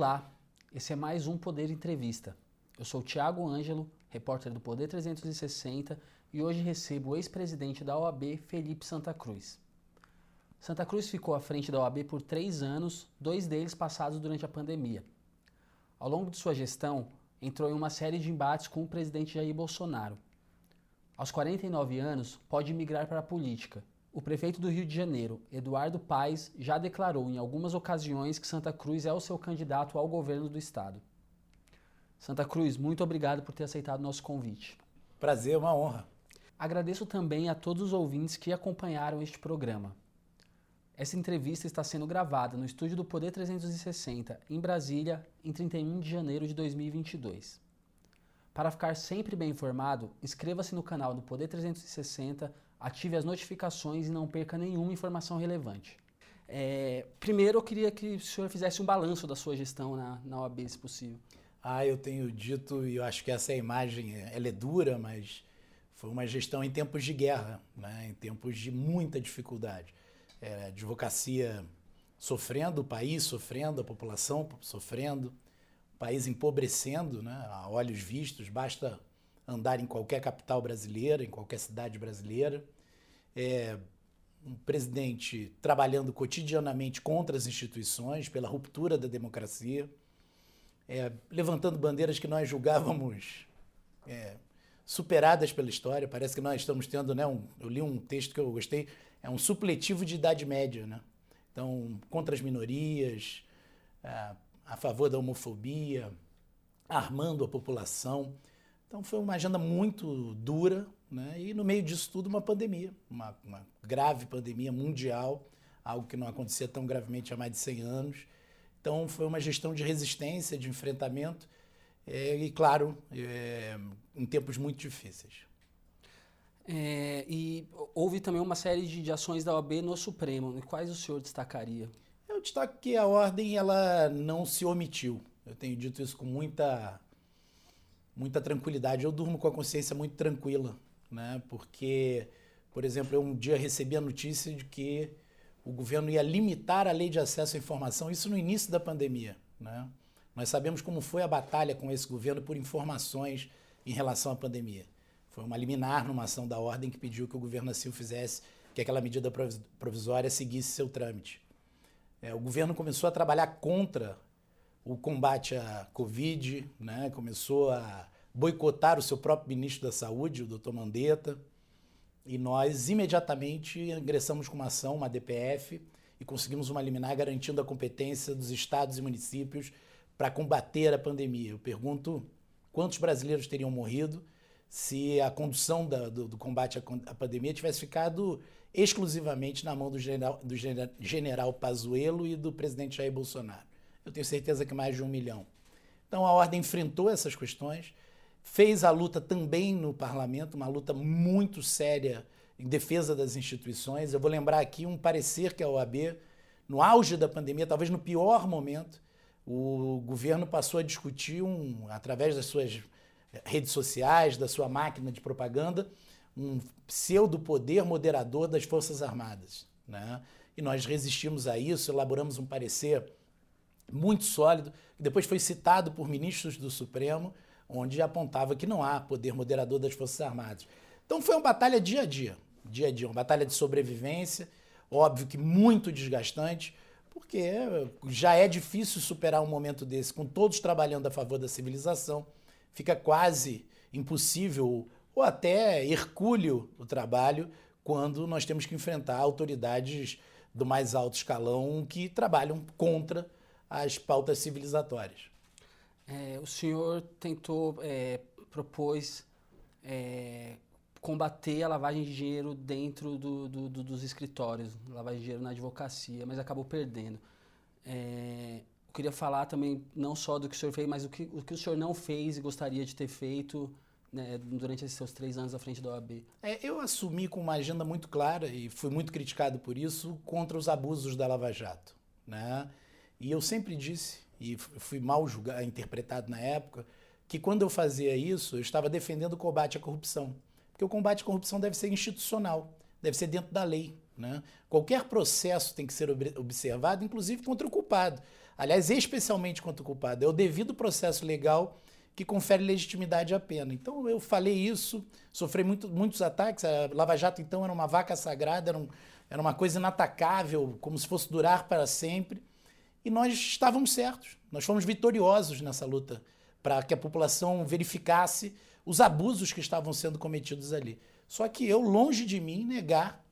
Olá, esse é mais um Poder Entrevista. Eu sou Tiago Ângelo, repórter do Poder 360 e hoje recebo o ex-presidente da OAB, Felipe Santa Cruz. Santa Cruz ficou à frente da OAB por três anos, dois deles passados durante a pandemia. Ao longo de sua gestão, entrou em uma série de embates com o presidente Jair Bolsonaro. Aos 49 anos, pode migrar para a política. O prefeito do Rio de Janeiro, Eduardo Paes, já declarou em algumas ocasiões que Santa Cruz é o seu candidato ao governo do estado. Santa Cruz, muito obrigado por ter aceitado nosso convite. Prazer, uma honra. Agradeço também a todos os ouvintes que acompanharam este programa. Essa entrevista está sendo gravada no estúdio do Poder 360, em Brasília, em 31 de janeiro de 2022. Para ficar sempre bem informado, inscreva-se no canal do Poder 360, ative as notificações e não perca nenhuma informação relevante. É, primeiro, eu queria que o senhor fizesse um balanço da sua gestão na, na OAB, se possível. Ah, eu tenho dito, e eu acho que essa imagem ela é dura, mas foi uma gestão em tempos de guerra, né? em tempos de muita dificuldade é, advocacia sofrendo, o país sofrendo, a população sofrendo, o país empobrecendo, né, a olhos vistos, basta andar em qualquer capital brasileira, em qualquer cidade brasileira. É, um presidente trabalhando cotidianamente contra as instituições, pela ruptura da democracia, é, levantando bandeiras que nós julgávamos é, superadas pela história. Parece que nós estamos tendo, né, um, eu li um texto que eu gostei, é um supletivo de Idade Média, né? Então, contra as minorias, é, a favor da homofobia, armando a população. Então, foi uma agenda muito dura, né? E no meio disso tudo, uma pandemia, uma, uma grave pandemia mundial, algo que não acontecia tão gravemente há mais de 100 anos. Então, foi uma gestão de resistência, de enfrentamento, é, e, claro, é, em tempos muito difíceis. É, e houve também uma série de, de, ações da OAB no Supremo. Quais o senhor destacaria? Eu destaco que a ordem ela não se omitiu. Eu tenho dito isso com muita, muita tranquilidade. Eu durmo com a consciência muito tranquila, né? porque, por exemplo, eu um dia recebi a notícia de que o governo ia limitar a lei de acesso à informação, isso no início da pandemia. Né? Nós sabemos como foi a batalha com esse governo por informações em relação à pandemia. Foi uma liminar numa ação da ordem que pediu que o governo assim o fizesse, que aquela medida provisória seguisse seu trâmite. É, o governo começou a trabalhar contra o combate à Covid, né? começou a boicotar o seu próprio ministro da Saúde, o doutor Mandetta, e nós imediatamente ingressamos com uma ação, uma DPF, e conseguimos uma liminar garantindo a competência dos estados e municípios para combater a pandemia. Eu pergunto quantos brasileiros teriam morrido se a condução da, do, do, combate à, à, pandemia tivesse ficado exclusivamente na mão do general, do general Pazuello e do presidente Jair Bolsonaro. Eu tenho certeza que mais de um milhão. Então a ordem enfrentou essas questões, fez a luta também no parlamento, uma luta muito séria em defesa das instituições. Eu vou lembrar aqui um parecer que a OAB, no auge da pandemia, talvez no pior momento, o governo passou a discutir, um, através das suas redes sociais, da sua máquina de propaganda, um pseudo-poder moderador das Forças Armadas. Né? E nós resistimos a isso, elaboramos um parecer muito sólido, que depois foi citado por ministros do Supremo, onde apontava que não há poder moderador das Forças Armadas. Então foi uma batalha dia a dia, dia a dia, uma batalha de sobrevivência, óbvio que muito desgastante, porque já é difícil superar um momento desse com todos trabalhando a favor da civilização fica quase impossível ou até hercúleo o trabalho quando nós temos que enfrentar autoridades do mais alto escalão que trabalham contra as pautas civilizatórias. É, o senhor tentou, é, propôs é, combater a lavagem de dinheiro dentro do, do, do, dos escritórios, lavagem de dinheiro na advocacia, mas acabou perdendo. É, eu queria falar também não só do que o senhor fez, mas o que o, que o senhor não fez e gostaria de ter feito né, durante esses seus três anos à frente da OAB. É, eu assumi com uma agenda muito clara e fui muito criticado por isso contra os abusos da Lava Jato. Né? E eu sempre disse, e fui mal julgado, interpretado na época, que quando eu fazia isso, eu estava defendendo o combate à corrupção. Porque o combate à corrupção deve ser institucional, deve ser dentro da lei. Né? Qualquer processo tem que ser observado, inclusive contra o culpado. aliás, especialmente quanto culpado, é o devido processo legal que confere legitimidade à pena. Então eu falei isso, sofri muito, muitos ataques. A Lava Jato, então, era uma vaca sagrada, era, um, era uma coisa inatacável, como se fosse durar para sempre. E nós estávamos certos, nós fomos vitoriosos nessa luta para que a população verificasse os abusos que estavam sendo cometidos ali. Só que eu, longe de mim, negar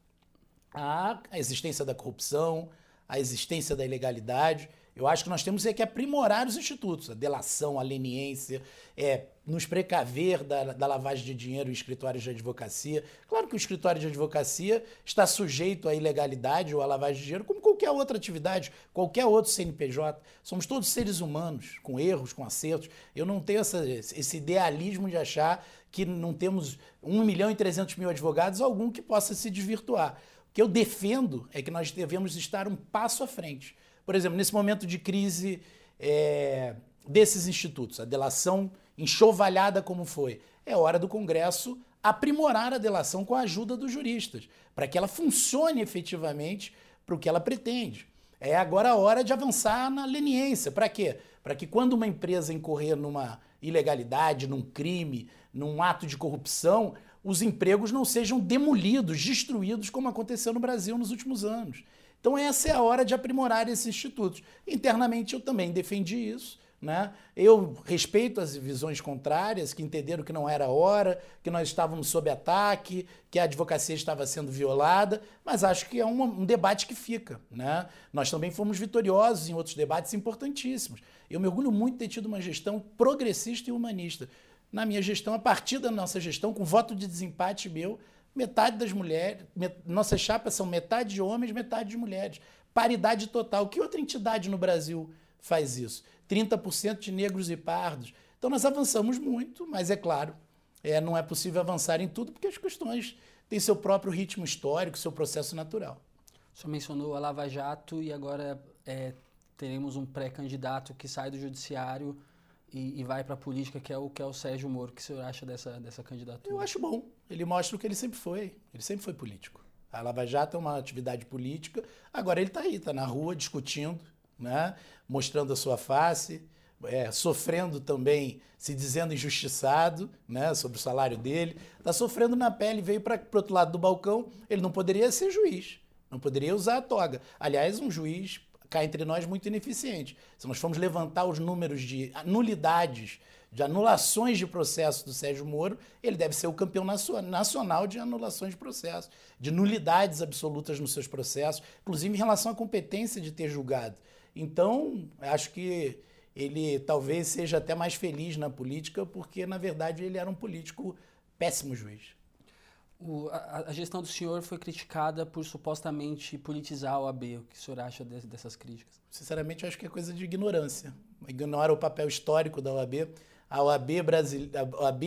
a, existência da corrupção, a existência da ilegalidade. Eu acho que nós temos é que aprimorar os institutos, a delação, a leniência, é, nos precaver da, da lavagem de dinheiro em escritórios de advocacia. Claro que o escritório de advocacia está sujeito à ilegalidade ou à lavagem de dinheiro, como qualquer outra atividade, qualquer outro CNPJ. Somos todos seres humanos, com erros, com acertos. Eu não tenho essa, esse idealismo de achar que não temos 1 milhão e 300 mil advogados, algum que possa se desvirtuar. O que eu defendo é que nós devemos estar um passo à frente por exemplo, nesse momento de crise é, desses institutos, a delação enxovalhada como foi, é hora do Congresso aprimorar a delação com a ajuda dos juristas, para que ela funcione efetivamente para o que ela pretende. É agora a hora de avançar na leniência. Para quê? Para que quando uma empresa incorrer numa ilegalidade, num crime, num ato de corrupção, os empregos não sejam demolidos, destruídos, como aconteceu no Brasil nos últimos anos. Então, essa é a hora de aprimorar esses institutos. Internamente, eu também defendi isso. Né? Eu respeito as visões contrárias, que entenderam que não era hora, que nós estávamos sob ataque, que a advocacia estava sendo violada, mas acho que é um, um debate que fica. Né? Nós também fomos vitoriosos em outros debates importantíssimos. Eu me orgulho muito de ter tido uma gestão progressista e humanista. Na minha gestão, a partir da nossa gestão, com voto de desempate meu, metade das mulheres, met, nossas chapas são metade de homens, metade de mulheres. Paridade total. Que outra entidade no Brasil faz isso? 30% de negros e pardos. Então nós avançamos muito, mas é claro, é, não é possível avançar em tudo porque as questões têm seu próprio ritmo histórico, seu processo natural. O senhor mencionou a Lava Jato e agora é, teremos um pré-candidato que sai do judiciário e, e vai para a política, que é, o, que é o Sérgio Moro. O que o senhor acha dessa, dessa candidatura? Eu acho bom. Ele mostra o que ele sempre foi. Ele sempre foi político. A Lava Jato é uma atividade política. Agora ele está aí, está na rua discutindo, né? mostrando a sua face, é, sofrendo também, se dizendo injustiçado né? sobre o salário dele. Está sofrendo na pele, veio para o outro lado do balcão. Ele não poderia ser juiz, não poderia usar a toga. Aliás, um juiz cá entre nós muito ineficiente. Se nós formos levantar os números de nulidades, de anulações de processo do Sérgio Moro, ele deve ser o campeão nacional de anulações de processo, de nulidades absolutas nos seus processos, inclusive em relação à competência de ter julgado. Então, acho que ele talvez seja até mais feliz na política, porque, na verdade, ele era um político péssimo juiz. O, a, a, gestão do senhor foi criticada por supostamente politizar a OAB. O que o senhor acha de, dessas críticas? Sinceramente, eu acho que é coisa de ignorância. Ignora o papel histórico da OAB. A OAB, a OAB,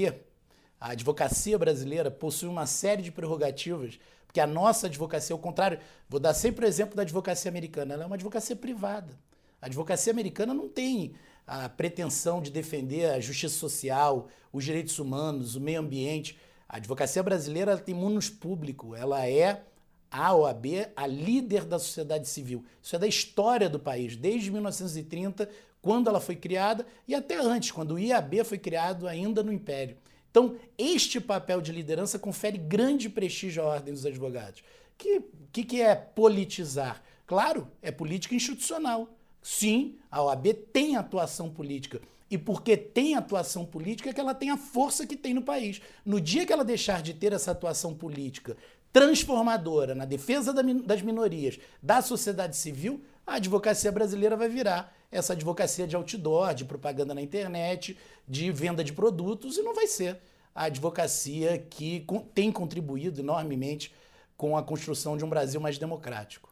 a advocacia brasileira, possui uma série de prerrogativas, porque a nossa advocacia, ao contrário, vou dar sempre o exemplo da advocacia americana, ela é uma advocacia privada. A advocacia americana não tem a pretensão de defender a justiça social, os direitos humanos, o meio ambiente. A advocacia brasileira tem munus público, ela é a OAB a líder da sociedade civil. Isso é da história do país, desde 1930, quando ela foi criada, e até antes, quando o IAB foi criado ainda no Império. Então, este papel de liderança confere grande prestígio à Ordem dos Advogados. O que, que, que é politizar? Claro, é política institucional. Sim, a OAB tem atuação política, e porque tem atuação política é que ela tem a força que tem no país. No dia que ela deixar de ter essa atuação política transformadora na defesa das minorias, da sociedade civil, a advocacia brasileira vai virar essa advocacia de outdoor, de propaganda na internet, de venda de produtos, e não vai ser a advocacia que tem contribuído enormemente com a construção de um Brasil mais democrático.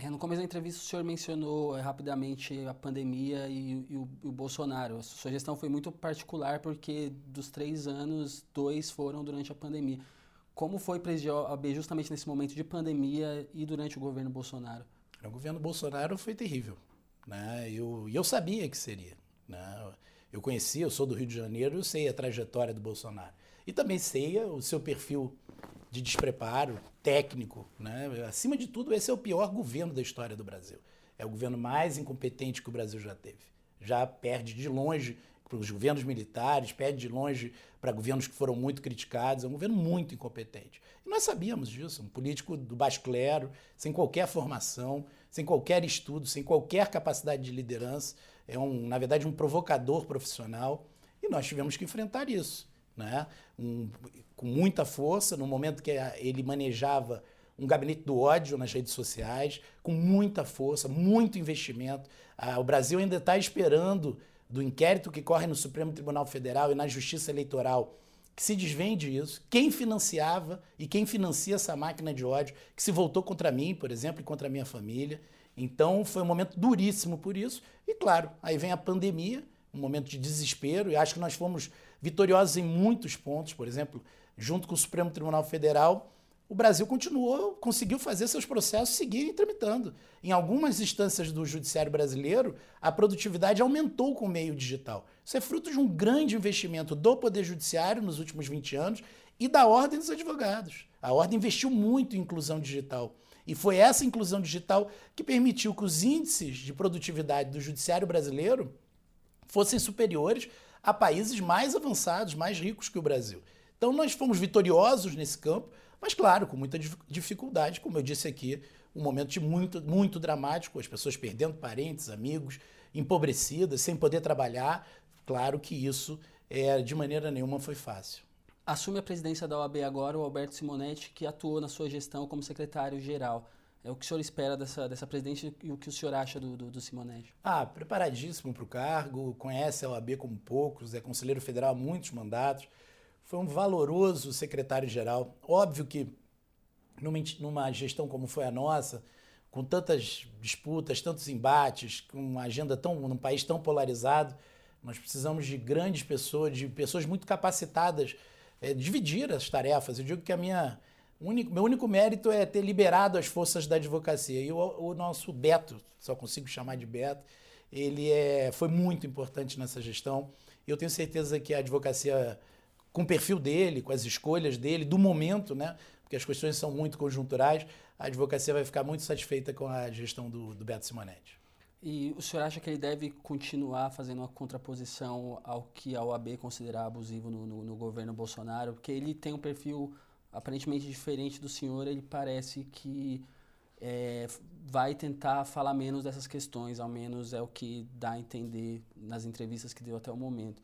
É, no começo da entrevista, o senhor mencionou é, rapidamente a pandemia e, e, o, e, o, Bolsonaro. A sua gestão foi muito particular porque dos três anos, dois foram durante a pandemia. Como foi presidir a OAB justamente nesse momento de pandemia e durante o governo Bolsonaro? O governo Bolsonaro foi terrível. Né? Eu, e eu sabia que seria. Né? Eu conhecia, eu sou do Rio de Janeiro, eu sei a trajetória do Bolsonaro. E também sei o seu perfil de despreparo técnico. Né? Acima de tudo, esse é o pior governo da história do Brasil. É o governo mais incompetente que o Brasil já teve. Já perde de longe para os governos militares, perde de longe para governos que foram muito criticados. É um governo muito incompetente. E nós sabíamos disso. Um político do baixo clero, sem qualquer formação, sem qualquer estudo, sem qualquer capacidade de liderança. É, um, na verdade, um provocador profissional. E nós tivemos que enfrentar isso. Né? Um, com muita força, no momento que ele manejava um gabinete do ódio nas redes sociais, com muita força, muito investimento. Ah, o Brasil ainda está esperando do inquérito que corre no Supremo Tribunal Federal e na Justiça Eleitoral que se desvende isso, quem financiava e quem financia essa máquina de ódio que se voltou contra mim, por exemplo, e contra a minha família. Então foi um momento duríssimo por isso. E claro, aí vem a pandemia, um momento de desespero, e acho que nós fomos vitoriosos em muitos pontos, por exemplo, junto com o Supremo Tribunal Federal, o Brasil continuou, conseguiu fazer seus processos seguirem tramitando. Em algumas instâncias do judiciário brasileiro, a produtividade aumentou com o meio digital. Isso é fruto de um grande investimento do Poder Judiciário nos últimos 20 anos e da Ordem dos Advogados. A Ordem investiu muito em inclusão digital. E foi essa inclusão digital que permitiu que os índices de produtividade do judiciário brasileiro fossem superiores a países mais avançados, mais ricos que o Brasil. Então nós fomos vitoriosos nesse campo, mas, claro, com muita dificuldade, como eu disse aqui, um momento de muito, muito dramático, as pessoas perdendo parentes, amigos, empobrecidas, sem poder trabalhar. Claro que isso, é, de maneira nenhuma, foi fácil. Assume a presidência da OAB agora o Alberto Simonetti, que atuou na sua gestão como secretário-geral. É o que o senhor espera dessa, dessa presidência e o que o senhor acha do, do, do Simonetti? Ah, preparadíssimo para o cargo, conhece a OAB como poucos, é conselheiro federal há muitos mandatos foi um valoroso secretário-geral. Óbvio que numa, numa gestão como foi a nossa, com tantas disputas, tantos embates, com uma agenda tão num país tão polarizado, nós precisamos de grandes pessoas, de pessoas muito capacitadas, é, dividir as tarefas. Eu digo que a minha único, meu único mérito é ter liberado as forças da advocacia. E o, o nosso Beto, só consigo chamar de Beto, ele é, foi muito importante nessa gestão. Eu tenho certeza que a advocacia com o perfil dele, com as escolhas dele, do momento, né? Porque as questões são muito conjunturais, a advocacia vai ficar muito satisfeita com a gestão do, do Beto Simonetti. E o senhor acha que ele deve continuar fazendo uma contraposição ao que a OAB considera abusivo no, no, no governo Bolsonaro? Porque ele tem um perfil aparentemente diferente do senhor, ele parece que é, vai tentar falar menos dessas questões, ao menos é o que dá a entender nas entrevistas que deu até o momento.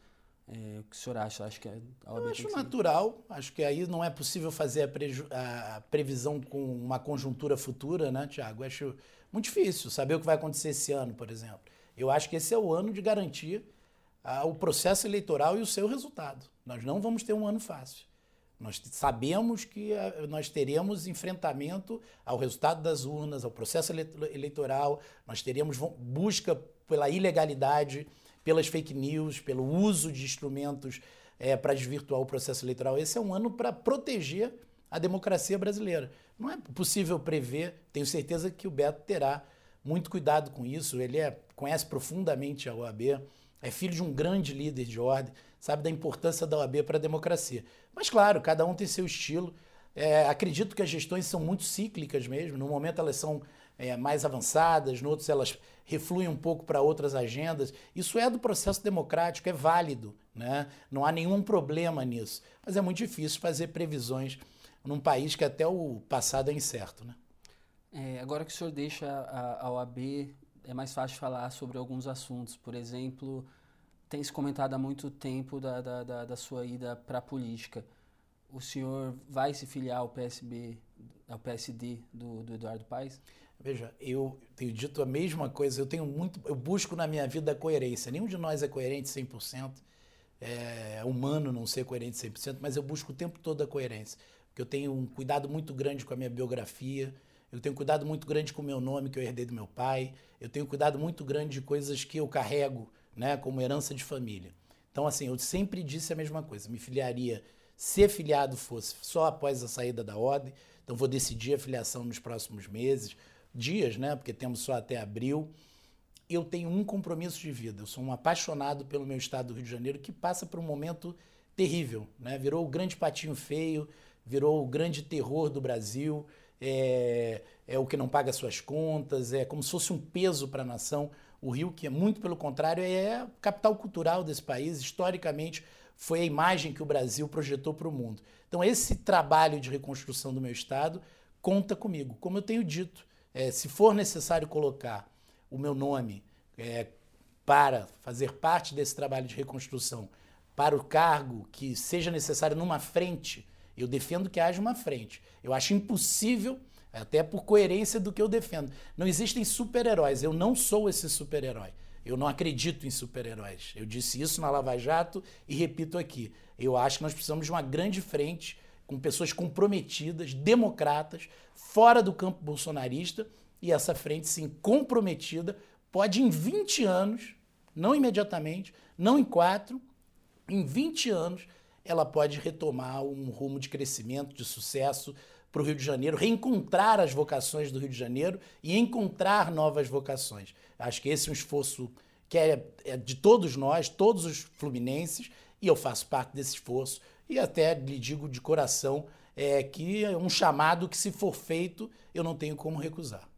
É, o que o senhor acha? Acho que a OAB Eu acho natural. Acho que aí não é possível fazer a, a, previsão com uma conjuntura futura, né, Tiago? Acho muito difícil saber o que vai acontecer esse ano, por exemplo. Eu acho que esse é o ano de garantir ah, o processo eleitoral e o seu resultado. Nós não vamos ter um ano fácil. Nós sabemos que nós teremos enfrentamento ao resultado das urnas, ao processo eleitoral, nós teremos busca pela ilegalidade pelas fake news, pelo uso de instrumentos é, para desvirtuar o processo eleitoral. Esse é um ano para proteger a democracia brasileira. Não é possível prever, tenho certeza que o Beto terá muito cuidado com isso. Ele é, conhece profundamente a OAB, é filho de um grande líder de ordem, sabe da importância da OAB para a democracia. Mas, claro, cada um tem seu estilo. É, acredito que as gestões são muito cíclicas mesmo. No momento elas são é, mais avançadas, no outros elas refluem um pouco para outras agendas. Isso é do processo democrático, é válido, né? não há nenhum problema nisso. Mas é muito difícil fazer previsões num país que até o passado é incerto. Né? É, agora que o senhor deixa a, a OAB, é mais fácil falar sobre alguns assuntos. Por exemplo, tem se comentado há muito tempo da, da, da, da sua ida para a política. O senhor vai se filiar ao PSB, ao PSD do, do Eduardo Paes? Veja, eu tenho dito a mesma coisa, eu tenho muito, eu busco na minha vida a coerência. Nenhum de nós é coerente 100%. É humano não ser coerente 100%, mas eu busco o tempo todo a coerência. Porque eu tenho um cuidado muito grande com a minha biografia, eu tenho um cuidado muito grande com o meu nome que eu herdei do meu pai, eu tenho um cuidado muito grande de coisas que eu carrego, né, como herança de família. Então, assim, eu sempre disse a mesma coisa, me filiaria, se filiado fosse só após a saída da ordem, então vou decidir a filiação nos próximos meses, dias, né? Porque temos só até abril. Eu tenho um compromisso de vida. Eu sou um apaixonado pelo meu estado do Rio de Janeiro que passa por um momento terrível, né? Virou o grande patinho feio, virou o grande terror do Brasil. é, é o que não paga suas contas, é como se fosse um peso para a nação. O Rio, que é muito pelo contrário, é a capital cultural desse país, historicamente foi a imagem que o Brasil projetou para o mundo. Então, esse trabalho de reconstrução do meu Estado conta comigo. Como eu tenho dito, é, se for necessário colocar o meu nome é, para fazer parte desse trabalho de reconstrução, para o cargo que seja necessário numa frente, eu defendo que haja uma frente. Eu acho impossível, até por coerência do que eu defendo. Não existem super-heróis. Eu não sou esse super-herói. Eu não acredito em super-heróis. Eu disse isso na Lava Jato e repito aqui. Eu acho que nós precisamos de uma grande frente com pessoas comprometidas, democratas, fora do campo bolsonarista, e essa frente, sim, comprometida, pode em 20 anos, não imediatamente, não em quatro, em 20 anos, ela pode retomar um rumo de crescimento, de sucesso para o Rio de Janeiro, reencontrar as vocações do Rio de Janeiro e encontrar novas vocações. Acho que esse é um esforço que é, é de todos nós, todos os fluminenses, e eu faço parte desse esforço e até lhe digo de coração é, que é um chamado que, se for feito, eu não tenho como recusar.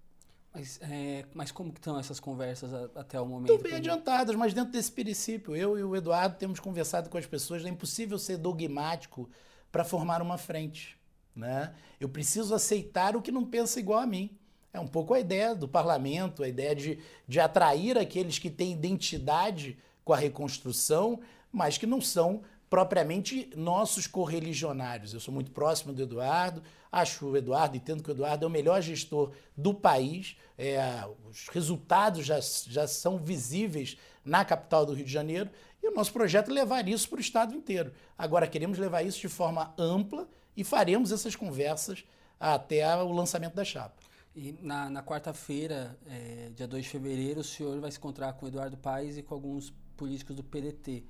Mas, é, mas como que estão essas conversas a, até o momento? Estão bem adiantadas, mas dentro desse princípio. Eu e o Eduardo temos conversado com as pessoas. É impossível ser dogmático para formar uma frente. Né? Eu preciso aceitar o que não pensa igual a mim. É um pouco a ideia do parlamento, a ideia de, de atrair aqueles que têm identidade com a reconstrução, mas que não são propriamente nossos correligionários. Eu sou muito próximo do Eduardo, acho o Eduardo, entendo que o Eduardo é o melhor gestor do país, é, os resultados já, já são visíveis na capital do Rio de Janeiro, e o nosso projeto é levar isso para o Estado inteiro. Agora, queremos levar isso de forma ampla e faremos essas conversas até o lançamento da chapa. E na, na quarta-feira, é, dia 2 de fevereiro, o senhor vai se encontrar com o Eduardo Paes e com alguns políticos do PDT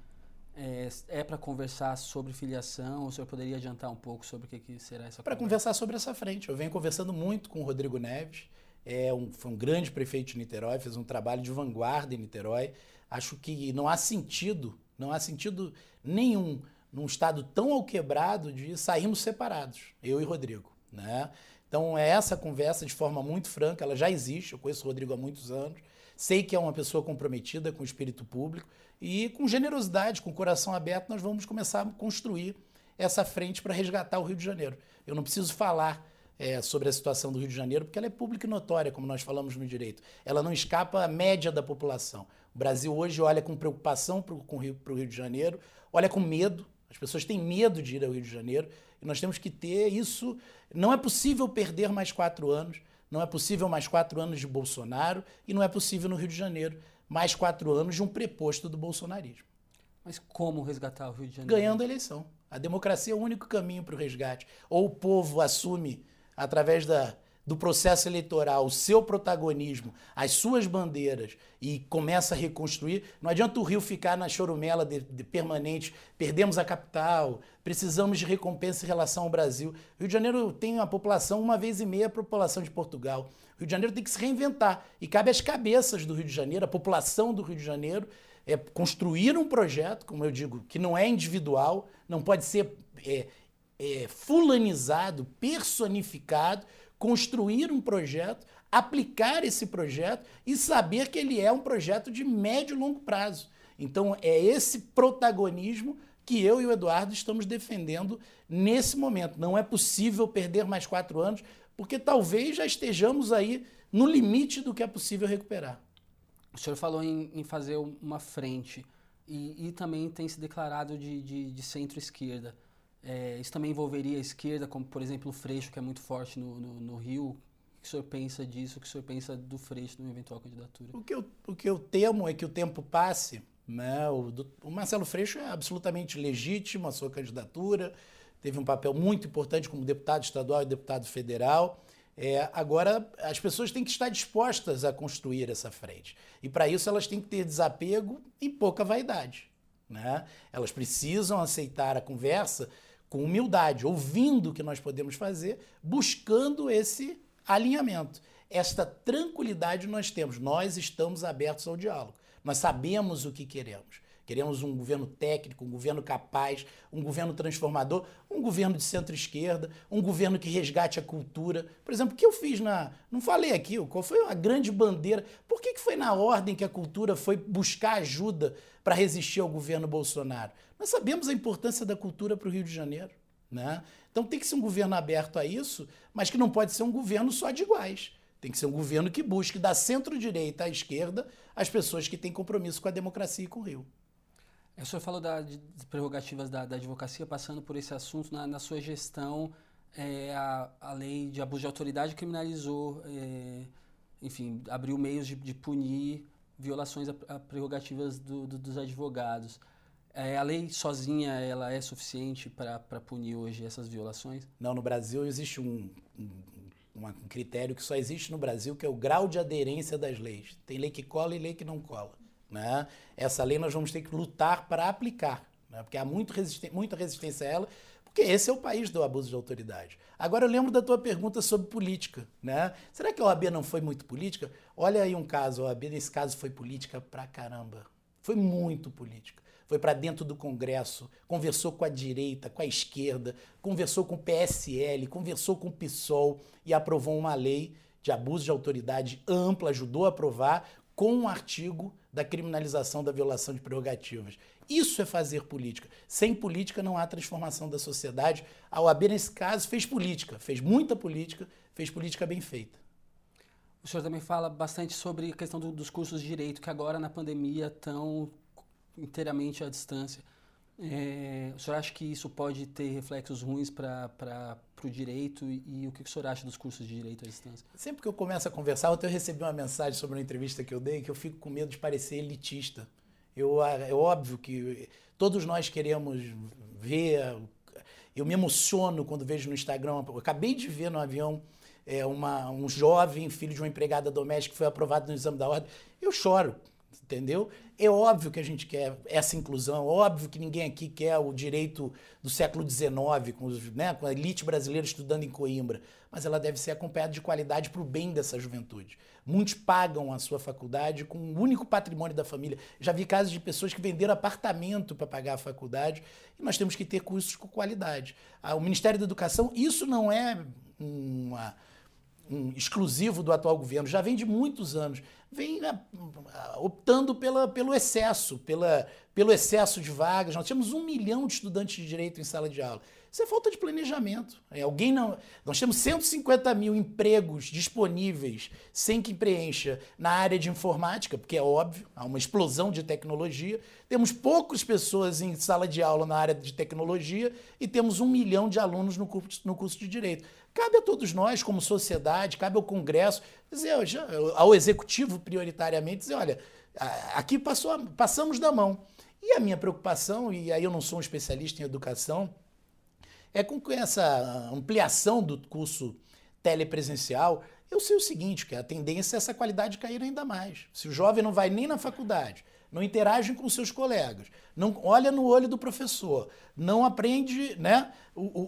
é, é para conversar sobre filiação? O senhor poderia adiantar um pouco sobre o que, que será essa Para conversar sobre essa frente. Eu venho conversando muito com o Rodrigo Neves, é um, foi um grande prefeito de Niterói, fez um trabalho de vanguarda em Niterói. Acho que não há sentido, não há sentido nenhum num estado tão alquebrado de sairmos separados, eu e Rodrigo. Né? Então, é essa conversa de forma muito franca, ela já existe, eu conheço o Rodrigo há muitos anos, sei que é uma pessoa comprometida com o espírito público, e com generosidade, com coração aberto, nós vamos começar a construir essa frente para resgatar o Rio de Janeiro. Eu não preciso falar é, sobre a situação do Rio de Janeiro, porque ela é pública e notória, como nós falamos no direito. Ela não escapa à média da população. O Brasil hoje olha com preocupação para o Rio, Rio de Janeiro, olha com medo. As pessoas têm medo de ir ao Rio de Janeiro e nós temos que ter isso. Não é possível perder mais quatro anos, não é possível mais quatro anos de Bolsonaro e não é possível no Rio de Janeiro mais quatro anos de um preposto do bolsonarismo. Mas como resgatar o Rio de Janeiro? Ganhando a eleição. A democracia é o único caminho para o resgate. Ou o povo assume, através da, do processo eleitoral, o seu protagonismo, as suas bandeiras e começa a reconstruir. Não adianta o Rio ficar na chorumela de, de permanente, perdemos a capital, precisamos de recompensa em relação ao Brasil. Rio de Janeiro tem uma população uma vez e meia a população de Portugal. Rio de Janeiro tem que se reinventar e cabe às cabeças do Rio de Janeiro, a população do Rio de Janeiro, é construir um projeto, como eu digo, que não é individual, não pode ser é, é, fulanizado, personificado, construir um projeto, aplicar esse projeto e saber que ele é um projeto de médio e longo prazo. Então, é esse protagonismo que eu e o Eduardo estamos defendendo nesse momento. Não é possível perder mais quatro anos, porque talvez já estejamos aí no limite do que é possível recuperar. O senhor falou em, em fazer uma frente e, e, também tem se declarado de, de, de centro-esquerda. É, isso também envolveria a esquerda, como por exemplo o Freixo, que é muito forte no, no, no Rio. O que o senhor pensa disso? O que o senhor pensa do Freixo numa eventual candidatura? O que eu, o que eu temo é que o tempo passe. Né? O, o Marcelo Freixo é absolutamente legítimo a sua candidatura, teve um papel muito importante como deputado estadual e deputado federal. É, agora, as pessoas têm que estar dispostas a construir essa frente. E para isso elas têm que ter desapego e pouca vaidade. Né? Elas precisam aceitar a conversa com humildade, ouvindo o que nós podemos fazer, buscando esse alinhamento. Esta tranquilidade nós temos, nós estamos abertos ao diálogo, nós sabemos o que queremos. Queremos um governo técnico, um governo capaz, um governo transformador, um governo de centro-esquerda, um governo que resgate a cultura. Por exemplo, o que eu fiz na. Não falei aqui, qual foi a grande bandeira? Por que, que foi na ordem que a cultura foi buscar ajuda para resistir ao governo Bolsonaro? Nós sabemos a importância da cultura para o Rio de Janeiro. Né? Então tem que ser um governo aberto a isso, mas que não pode ser um governo só de iguais. Tem que ser um governo que busque da centro-direita à esquerda as pessoas que têm compromisso com a democracia e com o Rio. É, o senhor falou da, de prerrogativas da, da, advocacia, passando por esse assunto, na, na sua gestão, é, a, a, lei de abuso de autoridade criminalizou, é, enfim, abriu meios de, de punir violações a, a prerrogativas do, do, dos advogados. É, a lei sozinha ela é suficiente para punir hoje essas violações? Não, no Brasil existe um, um, um, critério que só existe no Brasil, que é o grau de aderência das leis. Tem lei que cola e lei que não cola. Né? Essa lei nós vamos ter que lutar para aplicar, né? porque há muito resisten muita resistência a ela, porque esse é o país do abuso de autoridade. Agora eu lembro da tua pergunta sobre política. Né? Será que a OAB não foi muito política? Olha aí um caso, a OAB nesse caso foi política pra caramba. Foi muito política. Foi para dentro do Congresso, conversou com a direita, com a esquerda, conversou com o PSL, conversou com o PSOL e aprovou uma lei de abuso de autoridade ampla, ajudou a aprovar, com um artigo da criminalização da violação de prerrogativas. Isso é fazer política. Sem política não há transformação da sociedade. A OAB, nesse caso, fez política, fez muita política, fez política bem feita. O senhor também fala bastante sobre a questão do, dos cursos de direito, que agora na pandemia estão inteiramente à distância. É, o senhor acha que isso pode ter reflexos ruins para o direito e, e, o que o senhor acha dos cursos de direito à distância? Sempre que eu começo a conversar, ontem eu recebi uma mensagem sobre uma entrevista que eu dei que eu fico com medo de parecer elitista. Eu, é óbvio que todos nós queremos ver. Eu me emociono quando vejo no Instagram. Eu acabei de ver no avião é, uma, um jovem filho de uma empregada doméstica que foi aprovado no exame da ordem. Eu choro entendeu? É óbvio que a gente quer essa inclusão, óbvio que ninguém aqui quer o direito do século XIX, com, os, né, com a elite brasileira estudando em Coimbra, mas ela deve ser acompanhada de qualidade para o bem dessa juventude. Muitos pagam a sua faculdade com o único patrimônio da família. Já vi casos de pessoas que venderam apartamento para pagar a faculdade e nós temos que ter cursos com qualidade. Ah, o Ministério da Educação, isso não é uma um, exclusivo do atual governo, já vem de muitos anos, vem né, optando pela, pelo excesso, pela, pelo excesso de vagas. Nós temos um milhão de estudantes de direito em sala de aula. Isso é falta de planejamento. É, alguém não. Nós temos 150 mil empregos disponíveis sem que preencha na área de informática, porque é óbvio, há uma explosão de tecnologia. Temos poucas pessoas em sala de aula na área de tecnologia e temos um milhão de alunos no curso, no curso de direito. Cabe a todos nós, como sociedade, cabe ao Congresso, dizer, ao Executivo prioritariamente, dizer, olha, aqui passou, passamos da mão. E a minha preocupação, e aí eu não sou um especialista em educação, é com essa ampliação do curso telepresencial, eu sei o seguinte, que a tendência é essa qualidade cair ainda mais. Se o jovem não vai nem na faculdade, não interage com seus colegas, não olha no olho do professor, não aprende, né? O, o,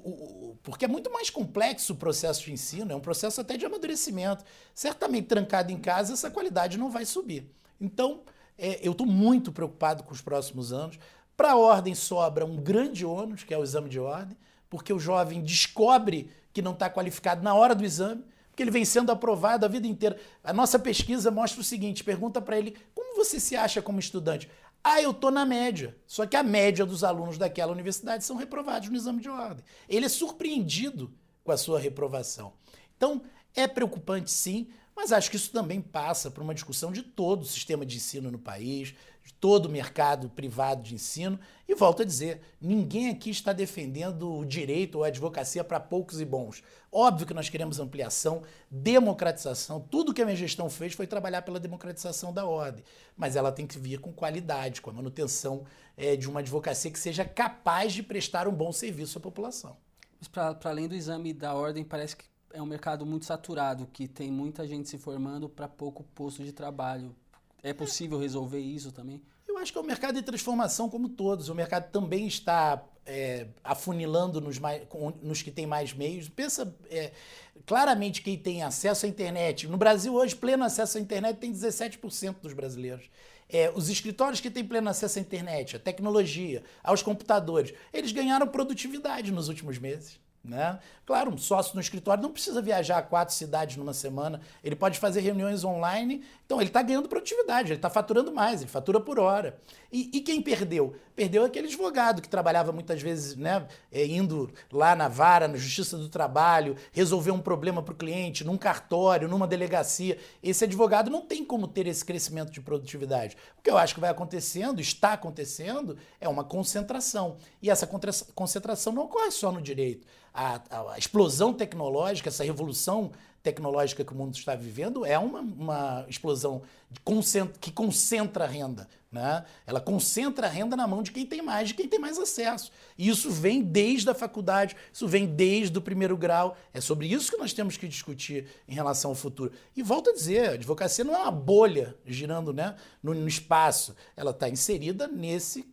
o, porque é muito mais complexo o processo de ensino, é um processo até de amadurecimento. Certamente trancado em casa, essa qualidade não vai subir. Então, é, eu estou muito preocupado com os próximos anos. Para a ordem sobra um grande ônus, que é o exame de ordem, porque o jovem descobre que não está qualificado na hora do exame porque ele vem sendo aprovado a vida inteira. A nossa pesquisa mostra o seguinte: pergunta para ele você se acha como estudante. Ah, eu estou na média. Só que a média dos alunos daquela universidade são reprovados no exame de ordem. Ele é surpreendido com a sua reprovação. Então, é preocupante sim, mas acho que isso também passa por uma discussão de todo o sistema de ensino no país, de todo o mercado privado de ensino. E volto a dizer: ninguém aqui está defendendo o direito ou a advocacia para poucos e bons. Óbvio que nós queremos ampliação, democratização. Tudo que a minha gestão fez foi trabalhar pela democratização da ordem. Mas ela tem que vir com qualidade, com a manutenção é, de uma advocacia que seja capaz de prestar um bom serviço à população. Mas para além do exame da ordem, parece que é um mercado muito saturado, que tem muita gente se formando para pouco posto de trabalho. É possível resolver isso também? Eu acho que é um mercado de transformação como todos. O mercado também está é, afunilando nos, mais, nos que têm mais meios. Pensa é, claramente quem tem acesso à internet. No Brasil, hoje, pleno acesso à internet tem 17% dos brasileiros. É, os escritórios que têm pleno acesso à internet, à tecnologia, aos computadores, eles ganharam produtividade nos últimos meses. Né? Claro, um sócio no escritório não precisa viajar a quatro cidades numa semana, ele pode fazer reuniões online, então ele está ganhando produtividade, ele está faturando mais, ele fatura por hora. E, e, quem perdeu? Perdeu aquele advogado que trabalhava muitas vezes né, é, indo lá na vara, na Justiça do Trabalho, resolver um problema para o cliente, num cartório, numa delegacia. Esse advogado não tem como ter esse crescimento de produtividade. O que eu acho que vai acontecendo, está acontecendo, é uma concentração. E essa concentração não ocorre só no direito a, a, explosão tecnológica, essa revolução tecnológica que o mundo está vivendo é uma, uma explosão que concentra a renda. Né? Ela concentra a renda na mão de quem tem mais, de quem tem mais acesso. E isso vem desde a faculdade, isso vem desde o primeiro grau. É sobre isso que nós temos que discutir em relação ao futuro. E volto a dizer, a advocacia não é uma bolha girando né, no, no espaço. Ela está inserida nesse,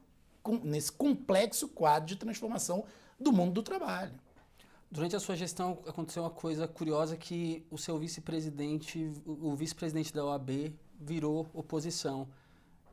nesse complexo quadro de transformação do mundo do trabalho. Durante a sua gestão aconteceu uma coisa curiosa que o seu vice-presidente, o vice-presidente da OAB virou oposição.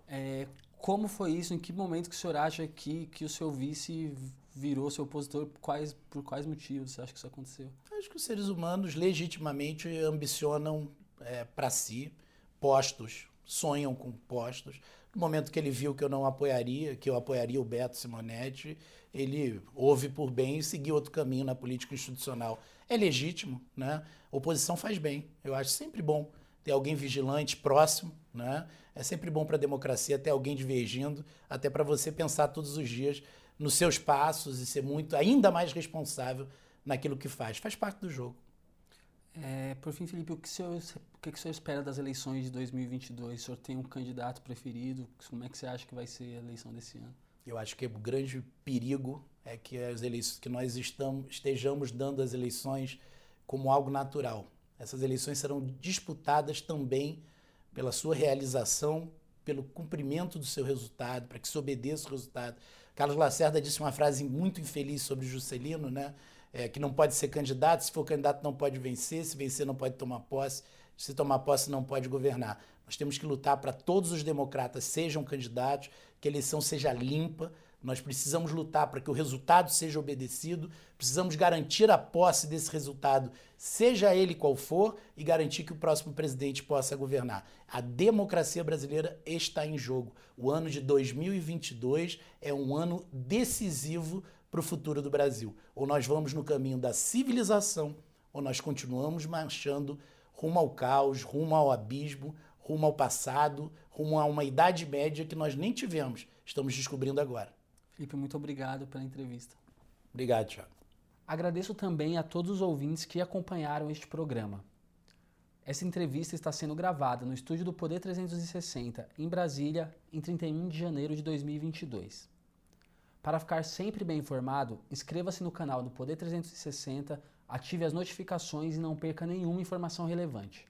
É, como foi isso? Em que momento que o senhor acha que, que o seu vice virou seu opositor? Quais, por quais motivos você acha que isso aconteceu? Acho que os seres humanos legitimamente ambicionam é, para si postos, sonham com postos. No momento que ele viu que eu não apoiaria, que eu apoiaria o Beto Simonetti, ele houve por bem e seguiu outro caminho na política institucional. É legítimo, né? Oposição faz bem. Eu acho sempre bom ter alguém vigilante próximo, né? É sempre bom para a democracia ter alguém divergindo, até para você pensar todos os dias nos seus passos e ser muito ainda mais responsável naquilo que faz. Faz parte do jogo. É, por fim, Felipe, o que, o senhor, o que o senhor espera das eleições de 2022? O senhor tem um candidato preferido? Como é que você acha que vai ser a eleição desse ano? Eu acho que o grande perigo é que as eleições, que nós estamos, estejamos dando as eleições como algo natural. Essas eleições serão disputadas também pela sua realização, pelo cumprimento do seu resultado, para que se obedeça o resultado. Carlos Lacerda disse uma frase muito infeliz sobre Juscelino, né? É, que não pode ser candidato, se for candidato não pode vencer, se vencer não pode tomar posse, se tomar posse não pode governar. Nós temos que lutar para todos os democratas sejam candidatos, que a eleição seja limpa. Nós precisamos lutar para que o resultado seja obedecido, precisamos garantir a posse desse resultado, seja ele qual for, e garantir que o próximo presidente possa governar. A democracia brasileira está em jogo. O ano de 2022 é um ano decisivo para o futuro do Brasil. Ou nós vamos no caminho da civilização, ou nós continuamos marchando rumo ao caos, rumo ao abismo, rumo ao passado, rumo a uma idade média que nós nem tivemos. Estamos descobrindo agora. Felipe, muito obrigado pela entrevista. Obrigado, Thiago. Agradeço também a todos os ouvintes que acompanharam este programa. Essa entrevista está sendo gravada no estúdio do Poder 360, em Brasília, em 31 de janeiro de 2022. Para ficar sempre bem informado, inscreva-se no canal do Poder 360, ative as notificações e não perca nenhuma informação relevante.